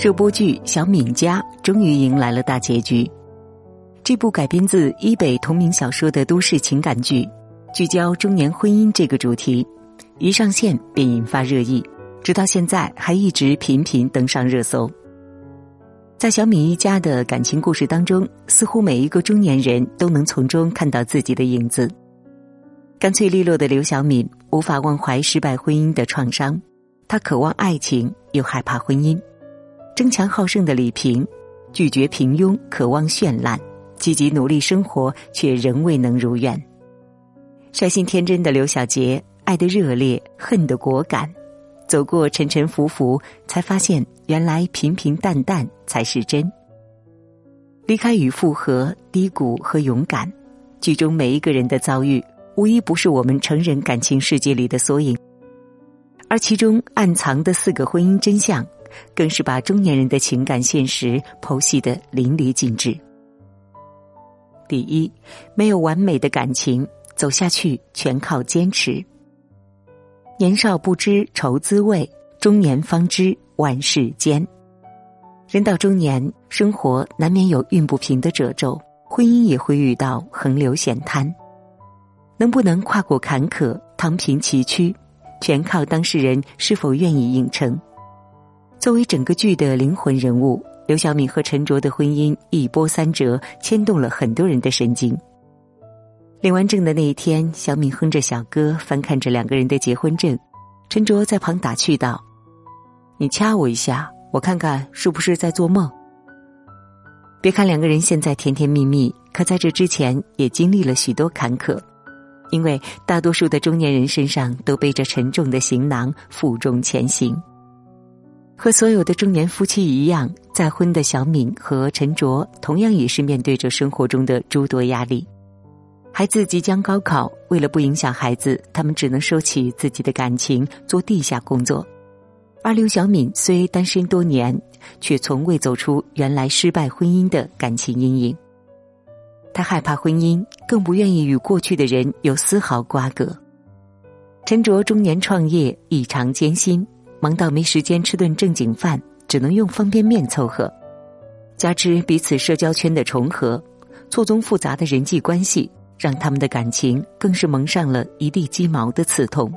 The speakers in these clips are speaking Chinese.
热播剧《小敏家》终于迎来了大结局。这部改编自伊北同名小说的都市情感剧，聚焦中年婚姻这个主题，一上线便引发热议，直到现在还一直频频登上热搜。在小敏一家的感情故事当中，似乎每一个中年人都能从中看到自己的影子。干脆利落的刘小敏无法忘怀失败婚姻的创伤，她渴望爱情又害怕婚姻；争强好胜的李萍拒绝平庸，渴望绚烂。积极努力生活，却仍未能如愿。率性天真的刘小杰，爱的热烈，恨的果敢，走过沉沉浮浮，才发现原来平平淡淡才是真。离开与复合，低谷和勇敢，剧中每一个人的遭遇，无一不是我们成人感情世界里的缩影。而其中暗藏的四个婚姻真相，更是把中年人的情感现实剖析的淋漓尽致。第一，没有完美的感情，走下去全靠坚持。年少不知愁滋味，中年方知万事艰。人到中年，生活难免有运不平的褶皱，婚姻也会遇到横流险滩。能不能跨过坎坷，趟平崎岖，全靠当事人是否愿意应承。作为整个剧的灵魂人物。刘小敏和陈卓的婚姻一波三折，牵动了很多人的神经。领完证的那一天，小敏哼着小歌，翻看着两个人的结婚证。陈卓在旁打趣道：“你掐我一下，我看看是不是在做梦。”别看两个人现在甜甜蜜蜜，可在这之前也经历了许多坎坷，因为大多数的中年人身上都背着沉重的行囊，负重前行。和所有的中年夫妻一样，再婚的小敏和陈卓同样也是面对着生活中的诸多压力。孩子即将高考，为了不影响孩子，他们只能收起自己的感情，做地下工作。而刘小敏虽单身多年，却从未走出原来失败婚姻的感情阴影。她害怕婚姻，更不愿意与过去的人有丝毫瓜葛。陈卓中年创业异常艰辛。忙到没时间吃顿正经饭，只能用方便面凑合。加之彼此社交圈的重合，错综复杂的人际关系，让他们的感情更是蒙上了一地鸡毛的刺痛。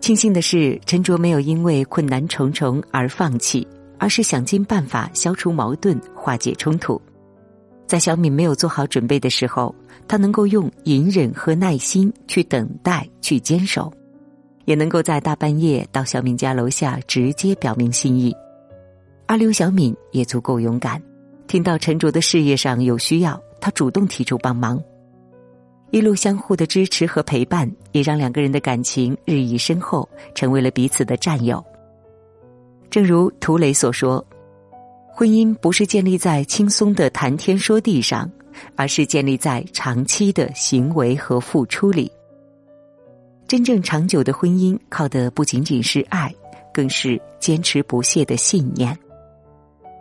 庆幸的是，陈卓没有因为困难重重而放弃，而是想尽办法消除矛盾、化解冲突。在小敏没有做好准备的时候，他能够用隐忍和耐心去等待、去坚守。也能够在大半夜到小敏家楼下直接表明心意，而刘小敏也足够勇敢，听到陈卓的事业上有需要，他主动提出帮忙，一路相互的支持和陪伴，也让两个人的感情日益深厚，成为了彼此的战友。正如涂磊所说，婚姻不是建立在轻松的谈天说地上，而是建立在长期的行为和付出里。真正长久的婚姻，靠的不仅仅是爱，更是坚持不懈的信念。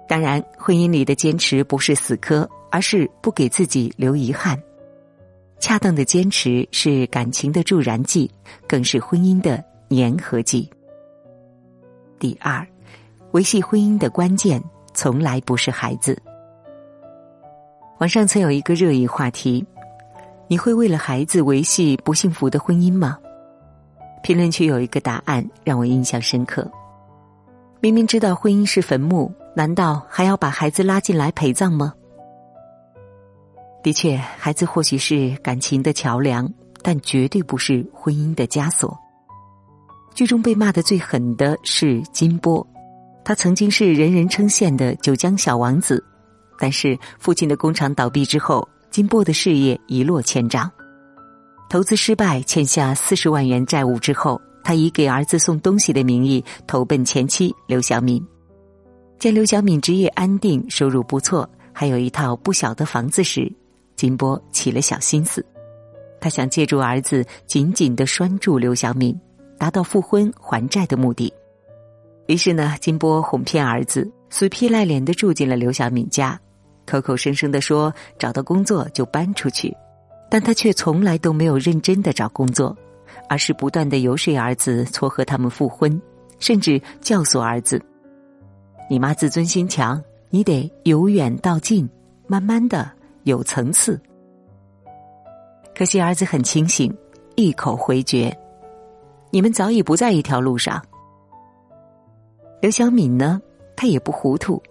当然，婚姻里的坚持不是死磕，而是不给自己留遗憾。恰当的坚持是感情的助燃剂，更是婚姻的粘合剂。第二，维系婚姻的关键从来不是孩子。网上曾有一个热议话题：你会为了孩子维系不幸福的婚姻吗？评论区有一个答案让我印象深刻。明明知道婚姻是坟墓，难道还要把孩子拉进来陪葬吗？的确，孩子或许是感情的桥梁，但绝对不是婚姻的枷锁。剧中被骂的最狠的是金波，他曾经是人人称羡的九江小王子，但是父亲的工厂倒闭之后，金波的事业一落千丈。投资失败，欠下四十万元债务之后，他以给儿子送东西的名义投奔前妻刘小敏。见刘小敏职业安定，收入不错，还有一套不小的房子时，金波起了小心思。他想借助儿子紧紧的拴住刘小敏，达到复婚还债的目的。于是呢，金波哄骗儿子，死皮赖脸的住进了刘小敏家，口口声声的说找到工作就搬出去。但他却从来都没有认真的找工作，而是不断的游说儿子撮合他们复婚，甚至教唆儿子。你妈自尊心强，你得由远到近，慢慢的有层次。可惜儿子很清醒，一口回绝。你们早已不在一条路上。刘小敏呢，她也不糊涂，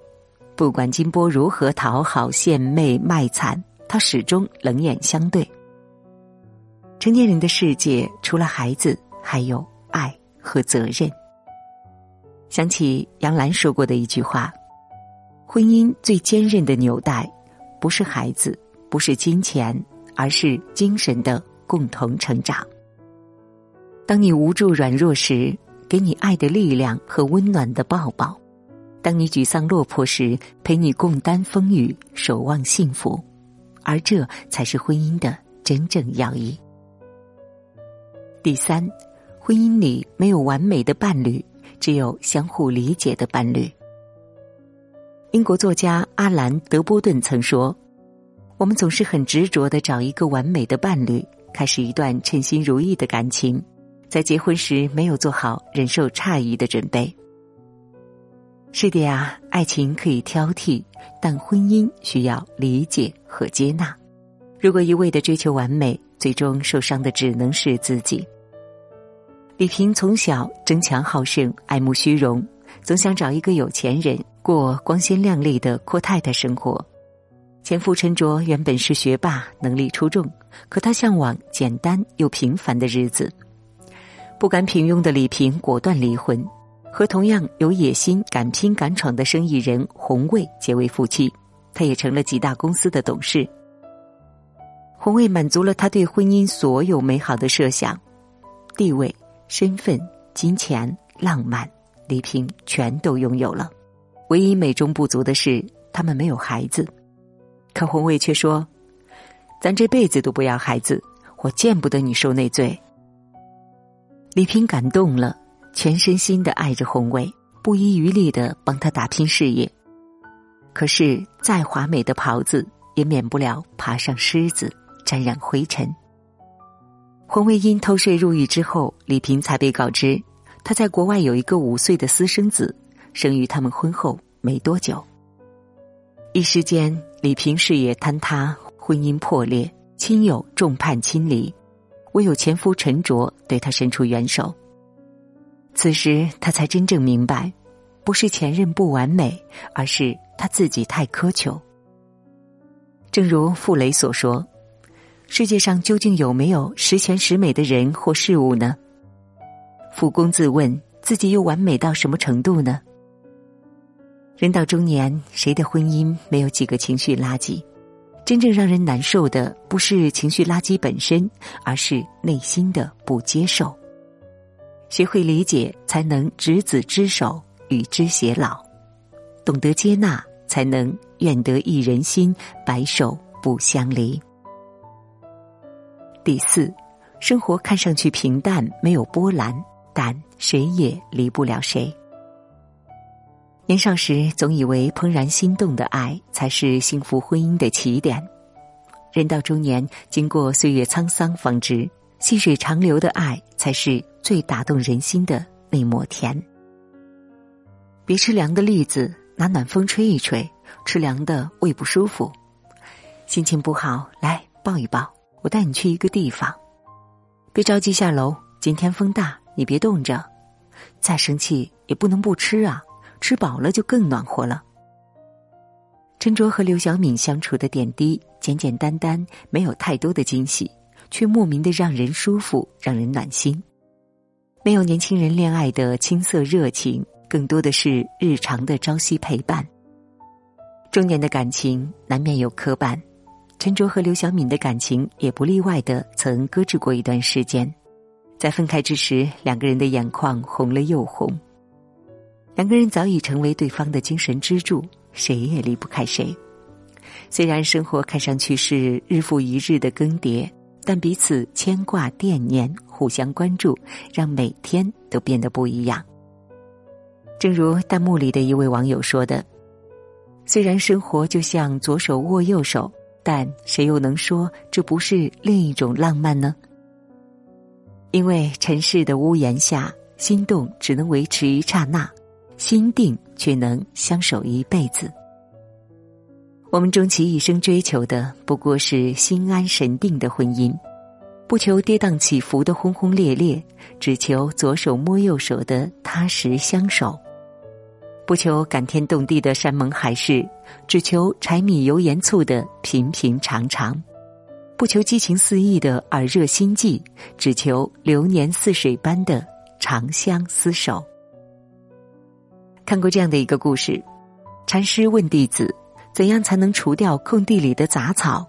不管金波如何讨好、献媚、卖惨，他始终冷眼相对。成年人的世界，除了孩子，还有爱和责任。想起杨澜说过的一句话：“婚姻最坚韧的纽带，不是孩子，不是金钱，而是精神的共同成长。当你无助软弱时，给你爱的力量和温暖的抱抱；当你沮丧落魄时，陪你共担风雨，守望幸福。而这才是婚姻的真正要义。第三，婚姻里没有完美的伴侣。”只有相互理解的伴侣。英国作家阿兰·德波顿曾说：“我们总是很执着的找一个完美的伴侣，开始一段称心如意的感情，在结婚时没有做好忍受差异的准备。”是的呀，爱情可以挑剔，但婚姻需要理解和接纳。如果一味的追求完美，最终受伤的只能是自己。李萍从小争强好胜，爱慕虚荣，总想找一个有钱人过光鲜亮丽的阔太太生活。前夫陈卓原本是学霸，能力出众，可他向往简单又平凡的日子。不甘平庸的李萍果断离婚，和同样有野心、敢拼敢闯的生意人洪卫结为夫妻，他也成了几大公司的董事。洪卫满足了他对婚姻所有美好的设想，地位。身份、金钱、浪漫，李萍全都拥有了。唯一美中不足的是，他们没有孩子。可洪卫却说：“咱这辈子都不要孩子，我见不得你受那罪。”李萍感动了，全身心的爱着洪卫，不遗余力的帮他打拼事业。可是，再华美的袍子也免不了爬上虱子，沾染灰尘。洪卫因偷税入狱之后，李萍才被告知，他在国外有一个五岁的私生子，生于他们婚后没多久。一时间，李萍事业坍塌，婚姻破裂，亲友众叛亲离，唯有前夫陈卓对他伸出援手。此时，他才真正明白，不是前任不完美，而是他自己太苛求。正如傅雷所说。世界上究竟有没有十全十美的人或事物呢？傅公自问，自己又完美到什么程度呢？人到中年，谁的婚姻没有几个情绪垃圾？真正让人难受的，不是情绪垃圾本身，而是内心的不接受。学会理解，才能执子之手，与之偕老；懂得接纳，才能愿得一人心，白首不相离。第四，生活看上去平淡，没有波澜，但谁也离不了谁。年少时总以为怦然心动的爱才是幸福婚姻的起点，人到中年，经过岁月沧桑，方知细水长流的爱才是最打动人心的那抹甜。别吃凉的栗子，拿暖风吹一吹，吃凉的胃不舒服，心情不好，来抱一抱。我带你去一个地方，别着急下楼。今天风大，你别冻着。再生气也不能不吃啊，吃饱了就更暖和了。陈卓和刘小敏相处的点滴，简简单单，没有太多的惊喜，却莫名的让人舒服，让人暖心。没有年轻人恋爱的青涩热情，更多的是日常的朝夕陪伴。中年的感情难免有磕绊。陈卓和刘晓敏的感情也不例外的曾搁置过一段时间，在分开之时，两个人的眼眶红了又红。两个人早已成为对方的精神支柱，谁也离不开谁。虽然生活看上去是日复一日的更迭，但彼此牵挂惦念，互相关注，让每天都变得不一样。正如弹幕里的一位网友说的：“虽然生活就像左手握右手。”但谁又能说这不是另一种浪漫呢？因为尘世的屋檐下，心动只能维持一刹那，心定却能相守一辈子。我们终其一生追求的不过是心安神定的婚姻，不求跌宕起伏的轰轰烈烈，只求左手摸右手的踏实相守；不求感天动地的山盟海誓，只求柴米油盐醋的平平常常；不求激情四溢的耳热心悸，只求流年似水般的长相厮守。看过这样的一个故事，禅师问弟子。怎样才能除掉空地里的杂草？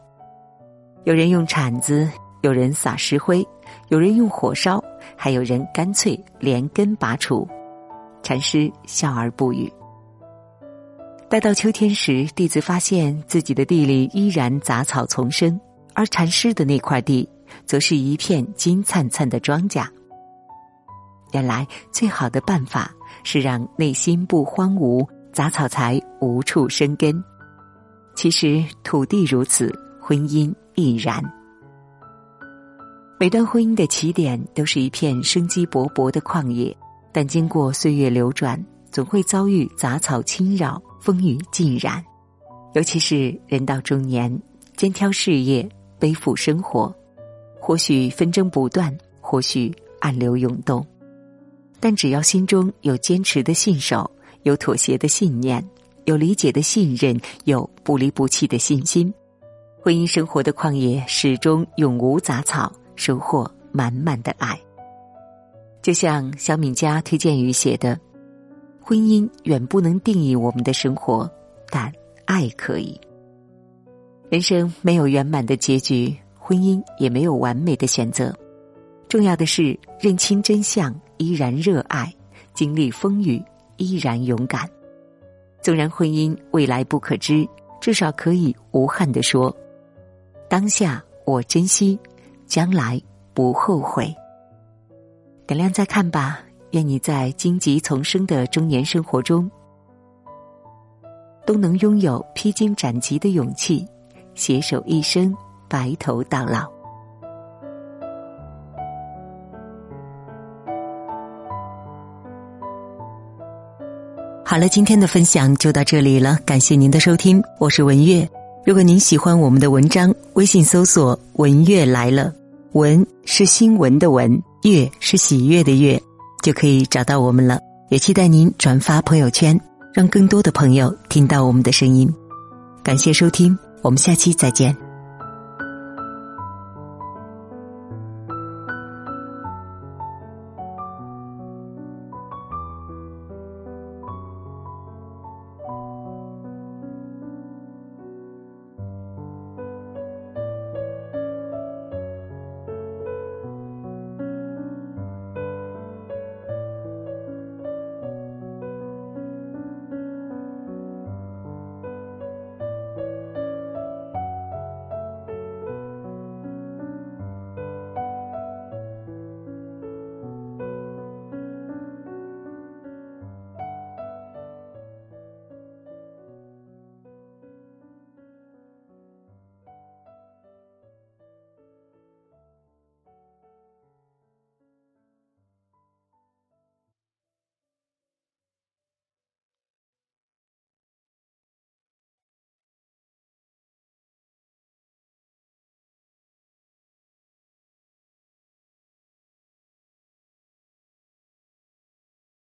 有人用铲子，有人撒石灰，有人用火烧，还有人干脆连根拔除。禅师笑而不语。待到秋天时，弟子发现自己的地里依然杂草丛生，而禅师的那块地则是一片金灿灿的庄稼。原来，最好的办法是让内心不荒芜，杂草才无处生根。其实土地如此，婚姻亦然。每段婚姻的起点都是一片生机勃勃的旷野，但经过岁月流转，总会遭遇杂草侵扰、风雨浸染。尤其是人到中年，肩挑事业，背负生活，或许纷争不断，或许暗流涌动，但只要心中有坚持的信守，有妥协的信念。有理解的信任，有不离不弃的信心，婚姻生活的旷野始终永无杂草，收获满满的爱。就像小敏家推荐语写的：“婚姻远不能定义我们的生活，但爱可以。人生没有圆满的结局，婚姻也没有完美的选择。重要的是认清真相，依然热爱；经历风雨，依然勇敢。”纵然婚姻未来不可知，至少可以无憾的说：当下我珍惜，将来不后悔。点亮再看吧，愿你在荆棘丛生的中年生活中，都能拥有披荆斩棘的勇气，携手一生，白头到老。好了，今天的分享就到这里了，感谢您的收听，我是文月。如果您喜欢我们的文章，微信搜索“文月来了”，文是新闻的文，月是喜悦的月，就可以找到我们了。也期待您转发朋友圈，让更多的朋友听到我们的声音。感谢收听，我们下期再见。